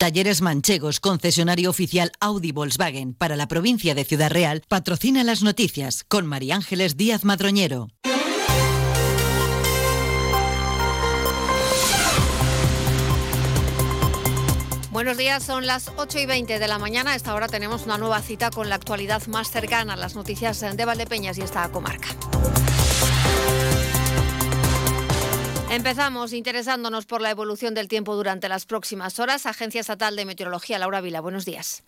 Talleres Manchegos, concesionario oficial Audi Volkswagen para la provincia de Ciudad Real, patrocina las noticias con María Ángeles Díaz Madroñero. Buenos días, son las 8 y 20 de la mañana. Esta hora tenemos una nueva cita con la actualidad más cercana, las noticias de Valdepeñas y esta comarca. Empezamos interesándonos por la evolución del tiempo durante las próximas horas. Agencia Estatal de Meteorología, Laura Vila, buenos días.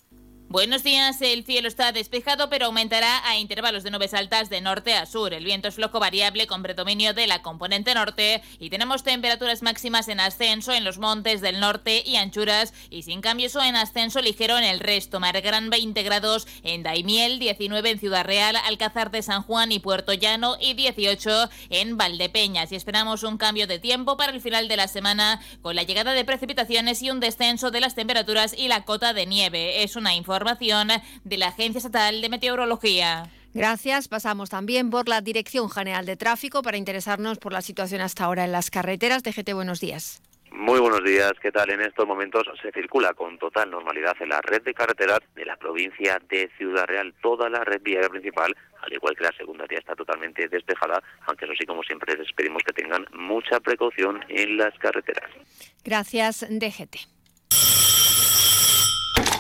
Buenos días, el cielo está despejado pero aumentará a intervalos de nubes altas de norte a sur. El viento es flojo variable con predominio de la componente norte y tenemos temperaturas máximas en ascenso en los montes del norte y anchuras y sin cambios o en ascenso ligero en el resto. Margrán 20 grados en Daimiel, 19 en Ciudad Real, Alcázar de San Juan y Puerto Llano y 18 en Valdepeñas. Y esperamos un cambio de tiempo para el final de la semana con la llegada de precipitaciones y un descenso de las temperaturas y la cota de nieve. Es una información información de la Agencia Estatal de Meteorología. Gracias. Pasamos también por la Dirección General de Tráfico para interesarnos por la situación hasta ahora en las carreteras. DGT, buenos días. Muy buenos días, ¿qué tal? En estos momentos se circula con total normalidad en la red de carreteras de la provincia de Ciudad Real. Toda la red viaria principal, al igual que la secundaria, está totalmente despejada, aunque eso sí, como siempre, les pedimos que tengan mucha precaución en las carreteras. Gracias, DGT.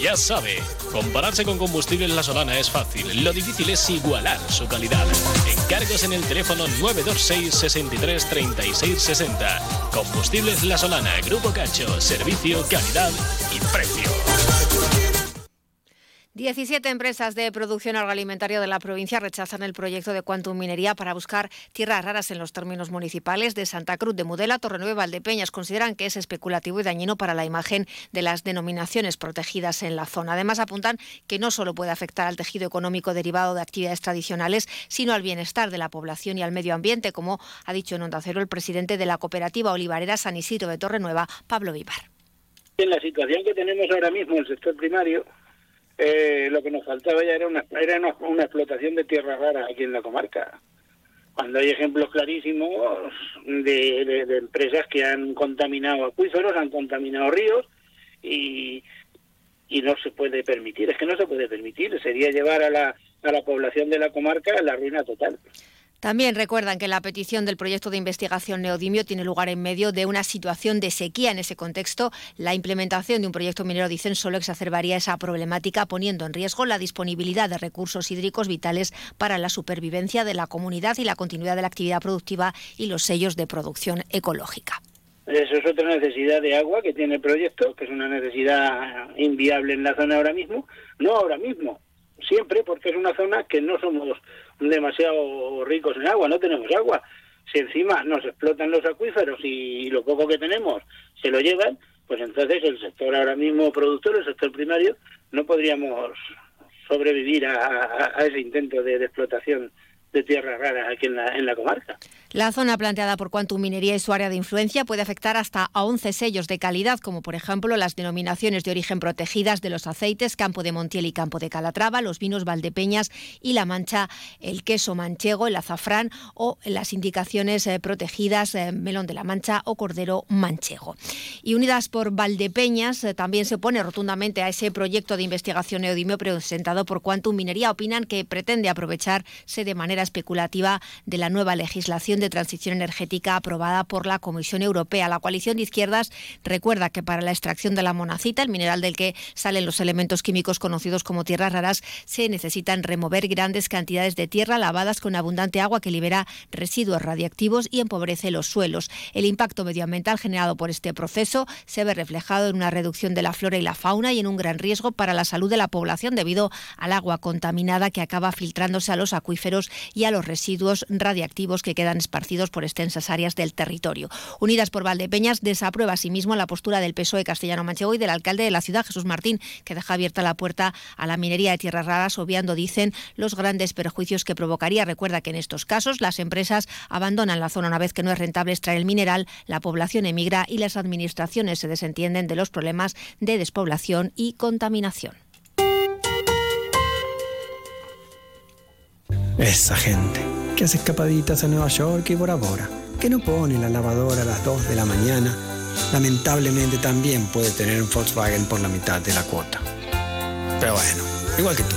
Ya sabe, compararse con combustibles La Solana es fácil. Lo difícil es igualar su calidad. Encargos en el teléfono 926 63 36 60. Combustibles La Solana, Grupo Cacho, servicio, calidad y precio. 17 empresas de producción agroalimentaria de la provincia rechazan el proyecto de Quantum Minería para buscar tierras raras en los términos municipales de Santa Cruz de Mudela, Torrenueva Valdepeñas. Consideran que es especulativo y dañino para la imagen de las denominaciones protegidas en la zona. Además, apuntan que no solo puede afectar al tejido económico derivado de actividades tradicionales, sino al bienestar de la población y al medio ambiente, como ha dicho en Onda Cero el presidente de la cooperativa olivarera San Isidro de Torrenueva, Pablo Vivar. En la situación que tenemos ahora mismo en el sector primario, eh, lo que nos faltaba ya era una, era una, explotación de tierras raras aquí en la comarca. Cuando hay ejemplos clarísimos de, empresas que han contaminado acuíferos, han contaminado ríos y, y no se puede permitir, es que no se puede permitir, sería llevar a la, a la población de la comarca a la ruina total. También recuerdan que la petición del proyecto de investigación Neodimio tiene lugar en medio de una situación de sequía. En ese contexto, la implementación de un proyecto minero, dicen, solo exacerbaría esa problemática, poniendo en riesgo la disponibilidad de recursos hídricos vitales para la supervivencia de la comunidad y la continuidad de la actividad productiva y los sellos de producción ecológica. Eso es otra necesidad de agua que tiene el proyecto, que es una necesidad inviable en la zona ahora mismo. No ahora mismo, siempre, porque es una zona que no somos demasiado ricos en agua, no tenemos agua. Si encima nos explotan los acuíferos y lo poco que tenemos se lo llevan, pues entonces el sector ahora mismo productor, el sector primario, no podríamos sobrevivir a, ese intento de explotación de tierras raras aquí en la, en la comarca. La zona planteada por Quantum Minería y su área de influencia puede afectar hasta a 11 sellos de calidad, como por ejemplo las denominaciones de origen protegidas de los aceites Campo de Montiel y Campo de Calatrava, los vinos Valdepeñas y La Mancha, el queso manchego, el azafrán o las indicaciones eh, protegidas eh, Melón de la Mancha o Cordero manchego. Y unidas por Valdepeñas eh, también se opone rotundamente a ese proyecto de investigación neodimio presentado por Quantum Minería. Opinan que pretende aprovecharse de manera especulativa de la nueva legislación de transición energética aprobada por la Comisión Europea. La coalición de izquierdas recuerda que para la extracción de la monacita, el mineral del que salen los elementos químicos conocidos como tierras raras, se necesitan remover grandes cantidades de tierra lavadas con abundante agua que libera residuos radiactivos y empobrece los suelos. El impacto medioambiental generado por este proceso se ve reflejado en una reducción de la flora y la fauna y en un gran riesgo para la salud de la población debido al agua contaminada que acaba filtrándose a los acuíferos y a los residuos radiactivos que quedan esparcidos por extensas áreas del territorio. Unidas por Valdepeñas desaprueba asimismo la postura del PSOE castellano manchego y del alcalde de la ciudad, Jesús Martín, que deja abierta la puerta a la minería de tierras raras, obviando, dicen, los grandes perjuicios que provocaría. Recuerda que en estos casos las empresas abandonan la zona una vez que no es rentable extraer el mineral, la población emigra y las administraciones se desentienden de los problemas de despoblación y contaminación. Esa gente que hace escapaditas a Nueva York y Bora Bora, que no pone la lavadora a las 2 de la mañana, lamentablemente también puede tener un Volkswagen por la mitad de la cuota. Pero bueno, igual que tú.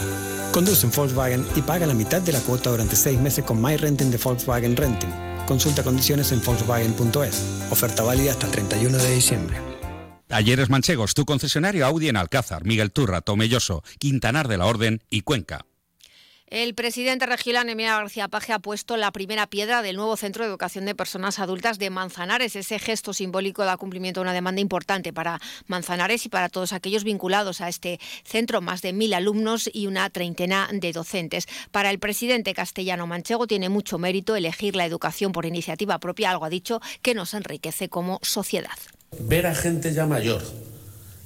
Conduce un Volkswagen y paga la mitad de la cuota durante seis meses con MyRenting de Volkswagen Renting. Consulta condiciones en Volkswagen.es. Oferta válida hasta el 31 de diciembre. Talleres Manchegos, tu concesionario Audi en Alcázar, Miguel Turra, Tomelloso, Quintanar de la Orden y Cuenca. El presidente regional Emilio García Paje ha puesto la primera piedra del nuevo Centro de Educación de Personas Adultas de Manzanares. Ese gesto simbólico da cumplimiento a una demanda importante para Manzanares y para todos aquellos vinculados a este centro, más de mil alumnos y una treintena de docentes. Para el presidente castellano manchego tiene mucho mérito elegir la educación por iniciativa propia, algo ha dicho que nos enriquece como sociedad. Ver a gente ya mayor,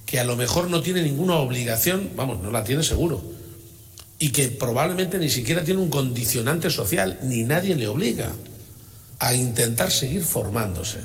que a lo mejor no tiene ninguna obligación, vamos, no la tiene seguro y que probablemente ni siquiera tiene un condicionante social, ni nadie le obliga a intentar seguir formándose.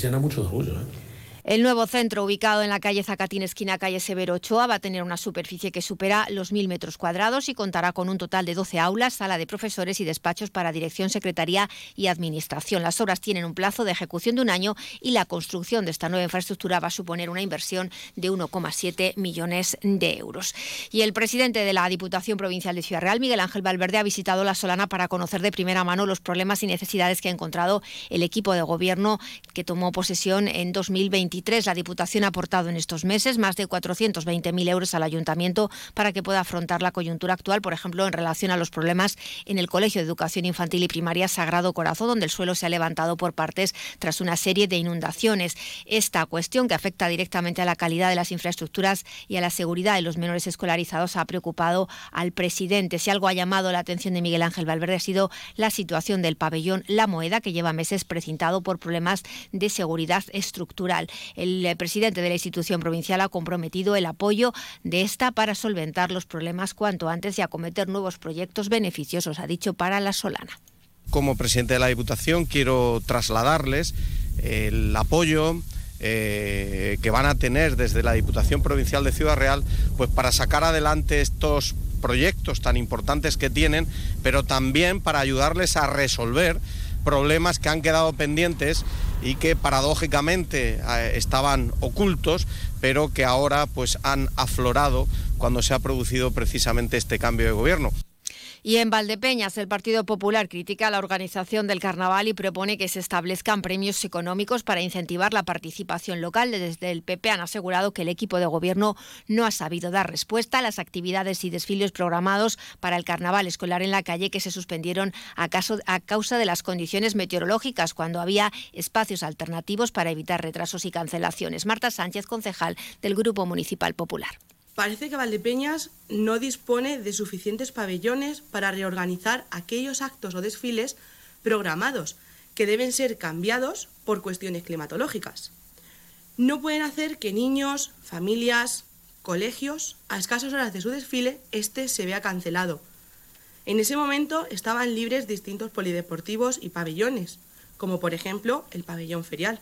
Llena mucho de orgullo. ¿eh? El nuevo centro, ubicado en la calle Zacatín, esquina calle Severo Ochoa, va a tener una superficie que supera los mil metros cuadrados y contará con un total de 12 aulas, sala de profesores y despachos para dirección, secretaría y administración. Las obras tienen un plazo de ejecución de un año y la construcción de esta nueva infraestructura va a suponer una inversión de 1,7 millones de euros. Y el presidente de la Diputación Provincial de Ciudad Real, Miguel Ángel Valverde, ha visitado la Solana para conocer de primera mano los problemas y necesidades que ha encontrado el equipo de gobierno que tomó posesión en 2021 la Diputación ha aportado en estos meses más de 420.000 euros al Ayuntamiento para que pueda afrontar la coyuntura actual, por ejemplo, en relación a los problemas en el Colegio de Educación Infantil y Primaria Sagrado Corazón, donde el suelo se ha levantado por partes tras una serie de inundaciones. Esta cuestión, que afecta directamente a la calidad de las infraestructuras y a la seguridad de los menores escolarizados, ha preocupado al presidente. Si algo ha llamado la atención de Miguel Ángel Valverde ha sido la situación del pabellón La Moeda, que lleva meses precintado por problemas de seguridad estructural. El eh, presidente de la institución provincial ha comprometido el apoyo de esta para solventar los problemas cuanto antes y acometer nuevos proyectos beneficiosos, ha dicho, para la Solana. Como presidente de la Diputación quiero trasladarles el apoyo eh, que van a tener desde la Diputación Provincial de Ciudad Real pues para sacar adelante estos proyectos tan importantes que tienen, pero también para ayudarles a resolver problemas que han quedado pendientes y que paradójicamente eh, estaban ocultos, pero que ahora pues han aflorado cuando se ha producido precisamente este cambio de gobierno. Y en Valdepeñas, el Partido Popular critica la organización del carnaval y propone que se establezcan premios económicos para incentivar la participación local. Desde el PP han asegurado que el equipo de gobierno no ha sabido dar respuesta a las actividades y desfiles programados para el carnaval escolar en la calle que se suspendieron a, a causa de las condiciones meteorológicas, cuando había espacios alternativos para evitar retrasos y cancelaciones. Marta Sánchez, concejal del Grupo Municipal Popular. Parece que Valdepeñas no dispone de suficientes pabellones para reorganizar aquellos actos o desfiles programados que deben ser cambiados por cuestiones climatológicas. No pueden hacer que niños, familias, colegios, a escasas horas de su desfile, este se vea cancelado. En ese momento estaban libres distintos polideportivos y pabellones, como por ejemplo el pabellón ferial.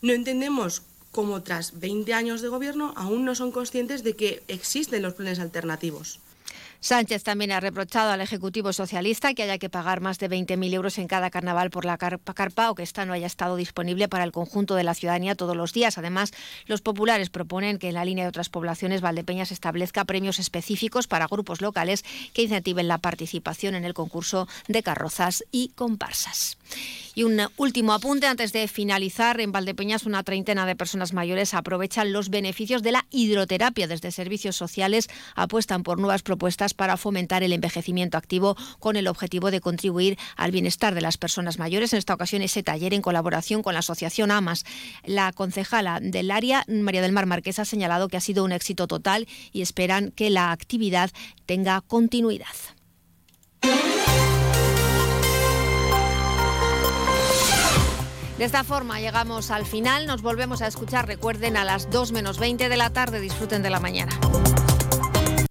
No entendemos como tras 20 años de gobierno aún no son conscientes de que existen los planes alternativos. Sánchez también ha reprochado al Ejecutivo Socialista que haya que pagar más de 20.000 euros en cada carnaval por la carpa o que esta no haya estado disponible para el conjunto de la ciudadanía todos los días. Además, los populares proponen que en la línea de otras poblaciones Valdepeñas establezca premios específicos para grupos locales que incentiven la participación en el concurso de carrozas y comparsas. Y un último apunte antes de finalizar. En Valdepeñas una treintena de personas mayores aprovechan los beneficios de la hidroterapia. Desde servicios sociales apuestan por nuevas propuestas para fomentar el envejecimiento activo con el objetivo de contribuir al bienestar de las personas mayores. En esta ocasión, ese taller en colaboración con la Asociación AMAS. La concejala del área, María del Mar Marqués, ha señalado que ha sido un éxito total y esperan que la actividad tenga continuidad. De esta forma llegamos al final, nos volvemos a escuchar, recuerden, a las 2 menos 20 de la tarde, disfruten de la mañana.